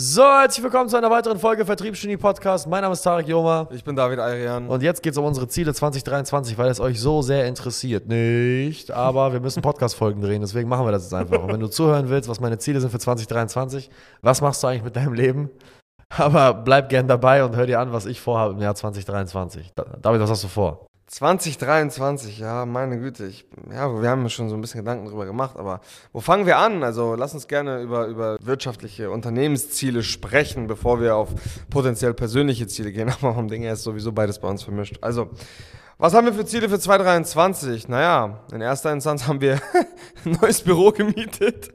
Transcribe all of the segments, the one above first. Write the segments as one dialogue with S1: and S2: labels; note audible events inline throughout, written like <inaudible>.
S1: So, herzlich willkommen zu einer weiteren Folge Vertriebsgenie Podcast. Mein Name ist Tarek Joma.
S2: Ich bin David Ayrian.
S1: Und jetzt geht es um unsere Ziele 2023, weil es euch so sehr interessiert. Nicht, aber wir müssen Podcast-Folgen drehen, deswegen machen wir das jetzt einfach. Und wenn du zuhören willst, was meine Ziele sind für 2023, was machst du eigentlich mit deinem Leben? Aber bleib gern dabei und hör dir an, was ich vorhabe im Jahr 2023. David, was hast du vor?
S2: 2023, ja, meine Güte. Ich, ja, wir haben schon so ein bisschen Gedanken darüber gemacht, aber wo fangen wir an? Also lass uns gerne über, über wirtschaftliche Unternehmensziele sprechen, bevor wir auf potenziell persönliche Ziele gehen. <laughs> Aber vom Ding her ist sowieso beides bei uns vermischt. Also, was haben wir für Ziele für 2023? Naja, in erster Instanz haben wir <laughs> ein neues Büro gemietet.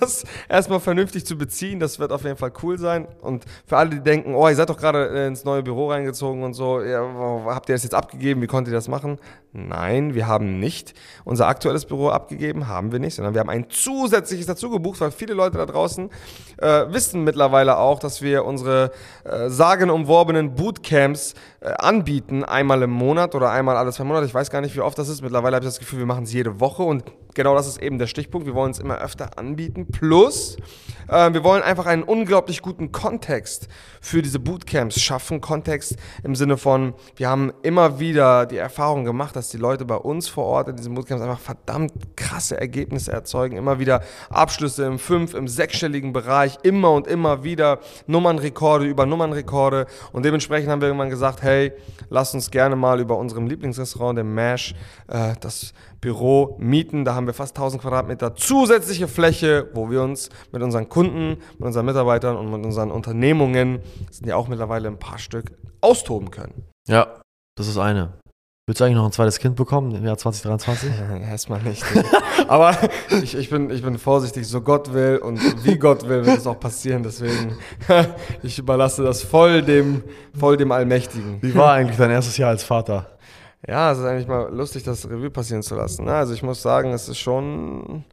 S2: Das erstmal vernünftig zu beziehen, das wird auf jeden Fall cool sein. Und für alle, die denken, oh, ihr seid doch gerade ins neue Büro reingezogen und so, ja, habt ihr das jetzt abgegeben? Wie konntet ihr das machen? Nein, wir haben nicht unser aktuelles Büro abgegeben, haben wir nicht, sondern wir haben ein zusätzliches dazu gebucht, weil viele Leute da draußen äh, wissen mittlerweile auch, dass wir unsere äh, sagenumworbenen Bootcamps äh, anbieten, einmal im Monat oder einmal alle zwei Monate. Ich weiß gar nicht, wie oft das ist. Mittlerweile habe ich das Gefühl, wir machen es jede Woche und genau das ist eben der Stichpunkt. Wir wollen es immer öfter anbieten. Plus, äh, wir wollen einfach einen unglaublich guten Kontext für diese Bootcamps schaffen. Kontext im Sinne von, wir haben immer wieder die Erfahrung gemacht, dass die Leute bei uns vor Ort in diesen Bootcamps einfach verdammt krasse Ergebnisse erzeugen. Immer wieder Abschlüsse im fünf-, im sechsstelligen Bereich. Immer und immer wieder Nummernrekorde über Nummernrekorde. Und dementsprechend haben wir irgendwann gesagt, hey, lass uns gerne mal über unserem Lieblingsrestaurant, dem MASH, äh, das Büro mieten. Da haben wir fast 1000 Quadratmeter zusätzliche Fläche, wo wir uns mit unseren Kunden, mit unseren Mitarbeitern und mit unseren Unternehmungen, das sind ja auch mittlerweile ein paar Stück, austoben können.
S1: Ja, das ist eine. Willst du eigentlich noch ein zweites Kind bekommen im Jahr 2023? <laughs>
S2: Erstmal nicht. <laughs> Aber ich, ich, bin, ich bin vorsichtig, so Gott will und wie Gott will, wird es auch passieren. Deswegen, <laughs> ich überlasse das voll dem, voll dem Allmächtigen.
S1: Wie war eigentlich dein erstes Jahr als Vater?
S2: Ja, es ist eigentlich mal lustig, das Revue passieren zu lassen. Ne? Also ich muss sagen, es ist schon,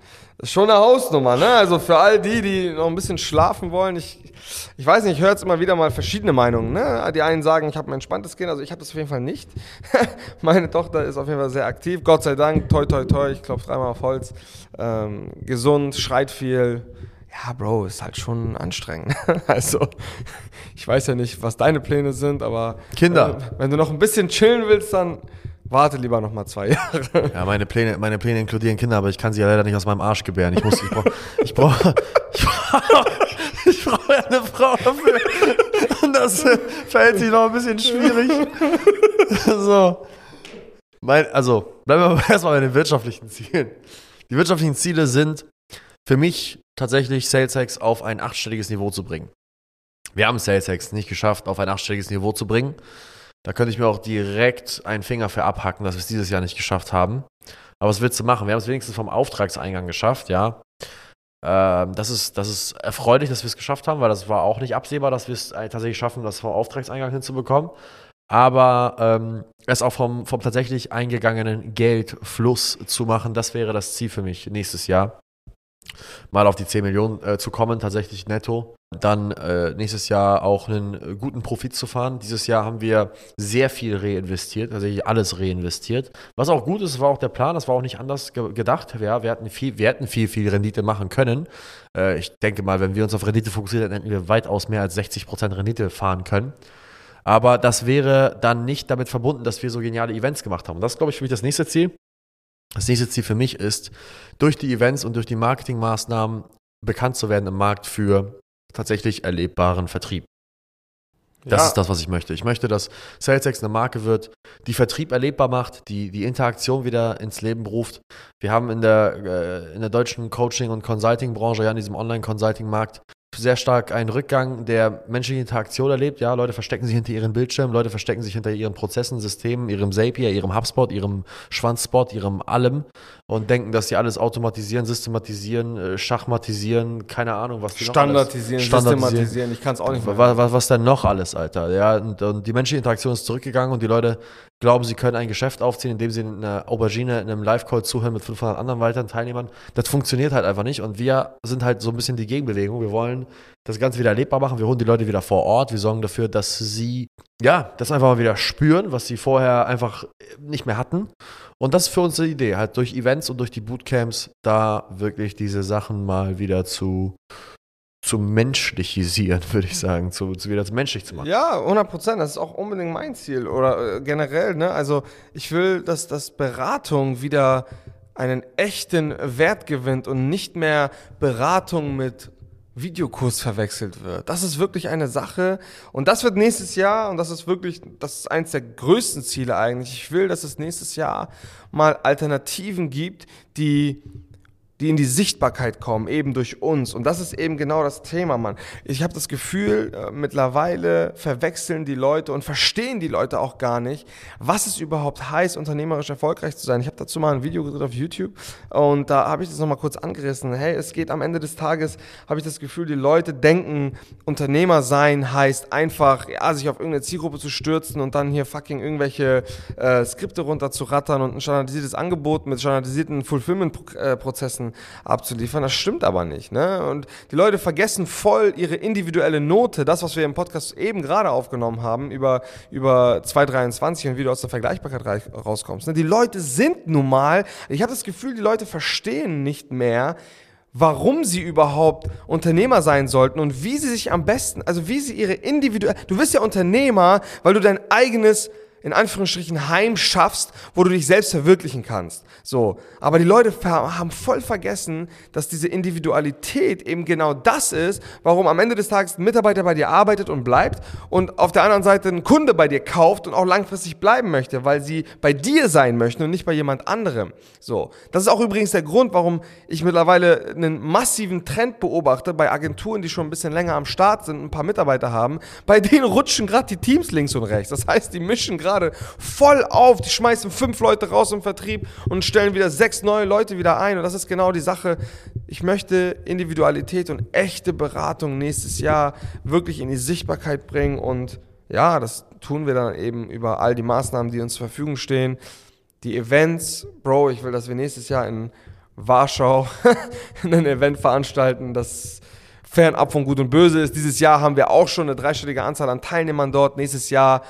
S2: schon eine Hausnummer. Ne? Also für all die, die noch ein bisschen schlafen wollen, ich, ich weiß nicht, ich höre jetzt immer wieder mal verschiedene Meinungen. Ne? Die einen sagen, ich habe ein entspanntes Kind, also ich habe das auf jeden Fall nicht. <laughs> Meine Tochter ist auf jeden Fall sehr aktiv, Gott sei Dank, toi toi toi, ich klopfe dreimal auf Holz. Ähm, gesund, schreit viel. Ja, Bro, ist halt schon anstrengend. <laughs> also, ich weiß ja nicht, was deine Pläne sind, aber
S1: Kinder.
S2: Wenn, wenn du noch ein bisschen chillen willst, dann warte lieber noch mal zwei <laughs> Jahre.
S1: Ja, meine Pläne, meine Pläne inkludieren Kinder, aber ich kann sie ja leider nicht aus meinem Arsch gebären. Ich muss, ich brauche, ich brauche, <laughs> ich brauche, ich brauche ja eine Frau dafür. Und das äh, verhält sich noch ein bisschen schwierig. so. Mein, also, bleiben wir erstmal bei den wirtschaftlichen Zielen. Die wirtschaftlichen Ziele sind für mich tatsächlich SalesX auf ein achtstelliges Niveau zu bringen. Wir haben SalesX nicht geschafft, auf ein achtstelliges Niveau zu bringen. Da könnte ich mir auch direkt einen Finger für abhacken, dass wir es dieses Jahr nicht geschafft haben. Aber was willst du machen? Wir haben es wenigstens vom Auftragseingang geschafft, ja. Ähm, das, ist, das ist erfreulich, dass wir es geschafft haben, weil das war auch nicht absehbar, dass wir es tatsächlich schaffen, das vom Auftragseingang hinzubekommen. Aber ähm, es auch vom, vom tatsächlich eingegangenen Geldfluss zu machen, das wäre das Ziel für mich nächstes Jahr mal auf die 10 Millionen äh, zu kommen, tatsächlich netto. Dann äh, nächstes Jahr auch einen äh, guten Profit zu fahren. Dieses Jahr haben wir sehr viel reinvestiert, tatsächlich alles reinvestiert. Was auch gut ist, war auch der Plan, das war auch nicht anders ge gedacht. Ja, wir, hatten viel, wir hätten viel, viel Rendite machen können. Äh, ich denke mal, wenn wir uns auf Rendite fokussieren, hätten wir weitaus mehr als 60% Rendite fahren können. Aber das wäre dann nicht damit verbunden, dass wir so geniale Events gemacht haben. das ist, glaube ich, für mich das nächste Ziel. Das nächste Ziel für mich ist, durch die Events und durch die Marketingmaßnahmen bekannt zu werden im Markt für tatsächlich erlebbaren Vertrieb. Das ja. ist das, was ich möchte. Ich möchte, dass SalesX eine Marke wird, die Vertrieb erlebbar macht, die die Interaktion wieder ins Leben ruft. Wir haben in der, äh, in der deutschen Coaching- und Consulting-Branche, ja, in diesem Online-Consulting-Markt, sehr stark einen Rückgang der menschlichen Interaktion erlebt. Ja, Leute verstecken sich hinter ihren Bildschirmen, Leute verstecken sich hinter ihren Prozessen, Systemen, ihrem Zapier, ihrem HubSpot, ihrem Schwanzspot, ihrem allem und denken, dass sie alles automatisieren, systematisieren, äh, schachmatisieren, keine Ahnung, was
S2: die standardisieren, noch alles, standardisieren, systematisieren. Ich kann es auch nicht
S1: mehr. Was, was, was denn noch alles, Alter? Ja, und, und die menschliche Interaktion ist zurückgegangen und die Leute glauben, sie können ein Geschäft aufziehen, indem sie in einer Aubergine in einem Live-Call zuhören mit 500 anderen weiteren Teilnehmern. Das funktioniert halt einfach nicht und wir sind halt so ein bisschen die Gegenbewegung. Wir wollen das Ganze wieder erlebbar machen. Wir holen die Leute wieder vor Ort. Wir sorgen dafür, dass sie, ja, das einfach mal wieder spüren, was sie vorher einfach nicht mehr hatten. Und das ist für uns die Idee, halt durch Events und durch die Bootcamps da wirklich diese Sachen mal wieder zu zu menschlichisieren, würde ich sagen, zu, zu wieder menschlich zu machen.
S2: Ja, 100 Prozent. Das ist auch unbedingt mein Ziel. Oder äh, generell, ne? Also, ich will, dass, dass Beratung wieder einen echten Wert gewinnt und nicht mehr Beratung mit Videokurs verwechselt wird. Das ist wirklich eine Sache und das wird nächstes Jahr und das ist wirklich, das ist eins der größten Ziele eigentlich. Ich will, dass es nächstes Jahr mal Alternativen gibt, die die in die Sichtbarkeit kommen, eben durch uns. Und das ist eben genau das Thema, Mann. Ich habe das Gefühl, äh, mittlerweile verwechseln die Leute und verstehen die Leute auch gar nicht, was es überhaupt heißt, unternehmerisch erfolgreich zu sein. Ich habe dazu mal ein Video gedreht auf YouTube und da habe ich das nochmal kurz angerissen. Hey, es geht am Ende des Tages, habe ich das Gefühl, die Leute denken, Unternehmer sein heißt einfach, ja, sich auf irgendeine Zielgruppe zu stürzen und dann hier fucking irgendwelche äh, Skripte runterzurattern und ein standardisiertes Angebot mit standardisierten Fulfillment-Prozessen abzuliefern. Das stimmt aber nicht. Ne? Und die Leute vergessen voll ihre individuelle Note, das, was wir im Podcast eben gerade aufgenommen haben, über, über 223 und wie du aus der Vergleichbarkeit rauskommst. Ne? Die Leute sind nun mal, ich habe das Gefühl, die Leute verstehen nicht mehr, warum sie überhaupt Unternehmer sein sollten und wie sie sich am besten, also wie sie ihre individuelle, du bist ja Unternehmer, weil du dein eigenes in Anführungsstrichen Heim schaffst, wo du dich selbst verwirklichen kannst. So. Aber die Leute haben voll vergessen, dass diese Individualität eben genau das ist, warum am Ende des Tages ein Mitarbeiter bei dir arbeitet und bleibt und auf der anderen Seite ein Kunde bei dir kauft und auch langfristig bleiben möchte, weil sie bei dir sein möchten und nicht bei jemand anderem. So. Das ist auch übrigens der Grund, warum ich mittlerweile einen massiven Trend beobachte bei Agenturen, die schon ein bisschen länger am Start sind, ein paar Mitarbeiter haben. Bei denen rutschen gerade die Teams links und rechts. Das heißt, die mischen gerade gerade voll auf. Die schmeißen fünf Leute raus im Vertrieb und stellen wieder sechs neue Leute wieder ein. Und das ist genau die Sache. Ich möchte Individualität und echte Beratung nächstes Jahr wirklich in die Sichtbarkeit bringen. Und ja, das tun wir dann eben über all die Maßnahmen, die uns zur Verfügung stehen. Die Events, Bro, ich will, dass wir nächstes Jahr in Warschau <laughs> ein Event veranstalten, das fernab von Gut und Böse ist. Dieses Jahr haben wir auch schon eine dreistellige Anzahl an Teilnehmern dort. Nächstes Jahr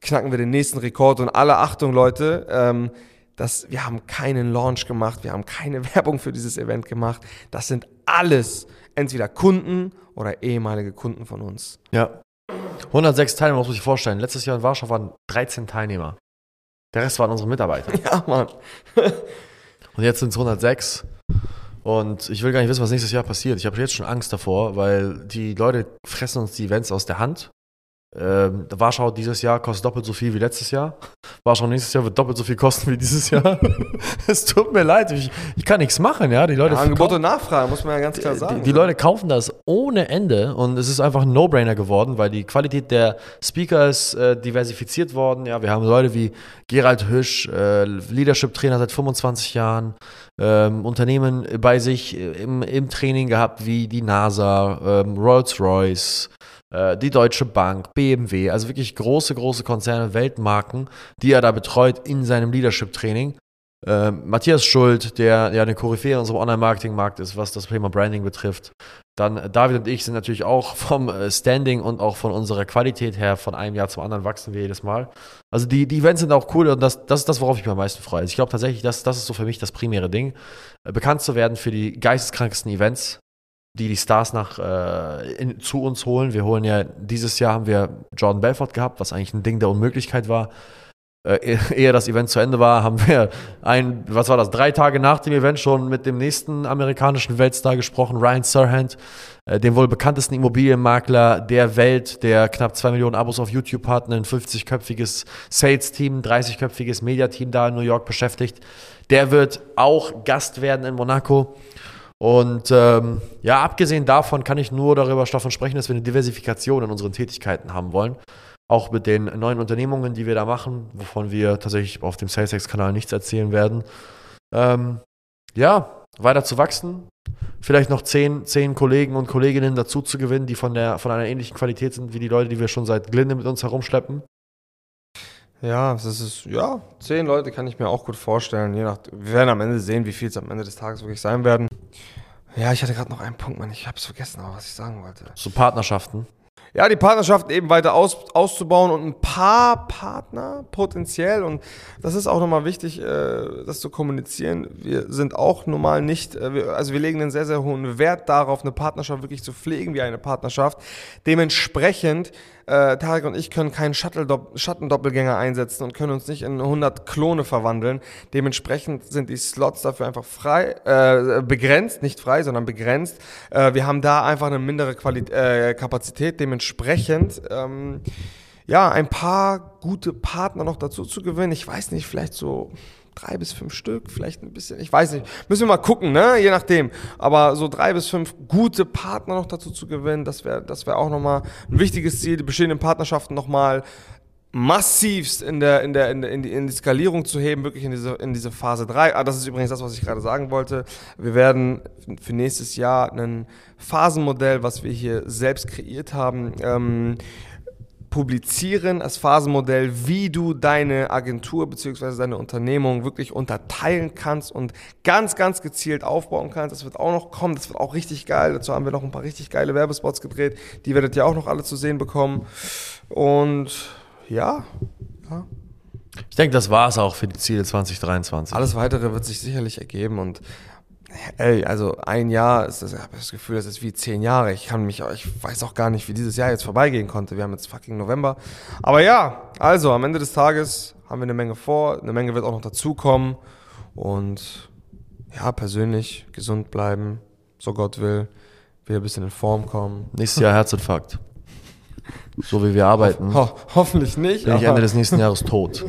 S2: knacken wir den nächsten Rekord und alle Achtung, Leute, ähm, das, wir haben keinen Launch gemacht, wir haben keine <laughs> Werbung für dieses Event gemacht. Das sind alles entweder Kunden oder ehemalige Kunden von uns.
S1: Ja. 106 Teilnehmer, muss man sich vorstellen. Letztes Jahr in Warschau waren 13 Teilnehmer. Der Rest waren unsere Mitarbeiter. <laughs>
S2: Ja, Mann. <laughs>
S1: und jetzt sind es 106. Und ich will gar nicht wissen, was nächstes Jahr passiert. Ich habe jetzt schon Angst davor, weil die Leute fressen uns die Events aus der Hand. Ähm, Warschau dieses Jahr kostet doppelt so viel wie letztes Jahr. Warschau nächstes Jahr wird doppelt so viel kosten wie dieses Jahr. <laughs> es tut mir leid, ich, ich kann nichts machen, ja. Die Leute
S2: ja, Angebot und Nachfrage, muss man ja ganz klar sagen.
S1: Die, die, Leute kaufen das ohne Ende und es ist einfach ein No-Brainer geworden, weil die Qualität der Speaker ist äh, diversifiziert worden. Ja, wir haben Leute wie Gerald Hüsch, äh, Leadership-Trainer seit 25 Jahren, ähm, Unternehmen bei sich im, im Training gehabt wie die NASA, ähm, Rolls-Royce, äh, die Deutsche Bank, BMW, also wirklich große, große Konzerne, Weltmarken, die er da betreut in seinem Leadership-Training. Äh, Matthias Schuld, der ja eine Koryphäe in unserem Online-Marketing-Markt ist, was das Thema Branding betrifft. Dann David und ich sind natürlich auch vom äh, Standing und auch von unserer Qualität her von einem Jahr zum anderen wachsen wir jedes Mal. Also die, die Events sind auch cool und das, das ist das, worauf ich mich am meisten freue. Also ich glaube tatsächlich, das, das ist so für mich das primäre Ding, äh, bekannt zu werden für die geisteskrankesten Events, die die Stars nach, äh, in, zu uns holen. Wir holen ja, dieses Jahr haben wir Jordan Belfort gehabt, was eigentlich ein Ding der Unmöglichkeit war. Äh, ehe das Event zu Ende war, haben wir ein, was war das, drei Tage nach dem Event schon mit dem nächsten amerikanischen Weltstar gesprochen, Ryan Serhant, äh, dem wohl bekanntesten Immobilienmakler der Welt, der knapp zwei Millionen Abos auf YouTube hat, ein 50-köpfiges Sales-Team, 30-köpfiges Media-Team da in New York beschäftigt. Der wird auch Gast werden in Monaco. Und ähm, ja, abgesehen davon kann ich nur darüber davon sprechen, dass wir eine Diversifikation in unseren Tätigkeiten haben wollen. Auch mit den neuen Unternehmungen, die wir da machen, wovon wir tatsächlich auf dem SalesX-Kanal nichts erzählen werden. Ähm, ja, weiter zu wachsen. Vielleicht noch zehn, zehn Kollegen und Kolleginnen dazu zu gewinnen, die von, der, von einer ähnlichen Qualität sind wie die Leute, die wir schon seit Glinde mit uns herumschleppen.
S2: Ja, das ist, ja, zehn Leute kann ich mir auch gut vorstellen. Je nach, wir werden am Ende sehen, wie viel es am Ende des Tages wirklich sein werden. Ja, ich hatte gerade noch einen Punkt, Mann. Ich habe es vergessen, aber was ich sagen wollte.
S1: So Partnerschaften.
S2: ja, die Partnerschaft eben weiter aus, auszubauen und ein paar Partner potenziell, und das ist auch nochmal wichtig, äh, das zu kommunizieren. Wir sind auch normal nicht, äh, wir, also wir legen einen sehr, sehr hohen Wert darauf, eine Partnerschaft wirklich zu pflegen wie eine Partnerschaft. Dementsprechend, äh, Tarek und ich können keinen Schattendoppelgänger einsetzen und können uns nicht in 100 Klone verwandeln. Dementsprechend sind die Slots dafür einfach frei, äh, begrenzt, nicht frei, sondern begrenzt. Äh, wir haben da einfach eine mindere Qualität, äh, Kapazität. Dementsprechend, ähm, ja, ein paar gute Partner noch dazu zu gewinnen. Ich weiß nicht, vielleicht so drei bis fünf Stück, vielleicht ein bisschen, ich weiß nicht. Müssen wir mal gucken, ne? Je nachdem. Aber so drei bis fünf gute Partner noch dazu zu gewinnen, das wäre das wäre auch nochmal ein wichtiges Ziel, die bestehenden Partnerschaften nochmal massivst in der, in der, in, der, in, die, in die Skalierung zu heben, wirklich in diese, in diese Phase 3. Ah, das ist übrigens das, was ich gerade sagen wollte. Wir werden für nächstes Jahr ein Phasenmodell, was wir hier selbst kreiert haben, ähm, publizieren als Phasenmodell, wie du deine Agentur bzw. deine Unternehmung wirklich unterteilen kannst und ganz, ganz gezielt aufbauen kannst. Das wird auch noch kommen, das wird auch richtig geil. Dazu haben wir noch ein paar richtig geile Werbespots gedreht. Die werdet ihr auch noch alle zu sehen bekommen. Und ja, ja.
S1: Ich denke, das war es auch für die Ziele 2023.
S2: Alles weitere wird sich sicherlich ergeben und ey, also ein Jahr ist das, ich habe das Gefühl, das ist wie zehn Jahre. Ich kann mich, ich weiß auch gar nicht, wie dieses Jahr jetzt vorbeigehen konnte. Wir haben jetzt fucking November. Aber ja, also am Ende des Tages haben wir eine Menge vor, eine Menge wird auch noch dazukommen und ja, persönlich gesund bleiben, so Gott will, wieder ein bisschen in Form kommen.
S1: Nächstes Jahr Herzinfarkt. So wie wir arbeiten.
S2: Ho hoffentlich nicht.
S1: Bin ich Ende des nächsten Jahres tot.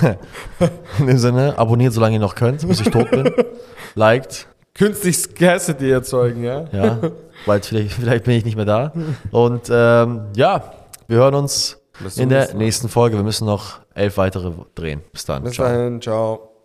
S1: <laughs> In dem Sinne, abonniert, solange ihr noch könnt, bis ich tot bin. <laughs> Liked.
S2: Künstlich Scarcity erzeugen, ja?
S1: Ja, weil vielleicht, vielleicht bin ich nicht mehr da. Und ähm, ja, wir hören uns in der nächsten Folge. Wir müssen noch elf weitere drehen. Bis dann.
S2: Bis ciao. dahin, ciao.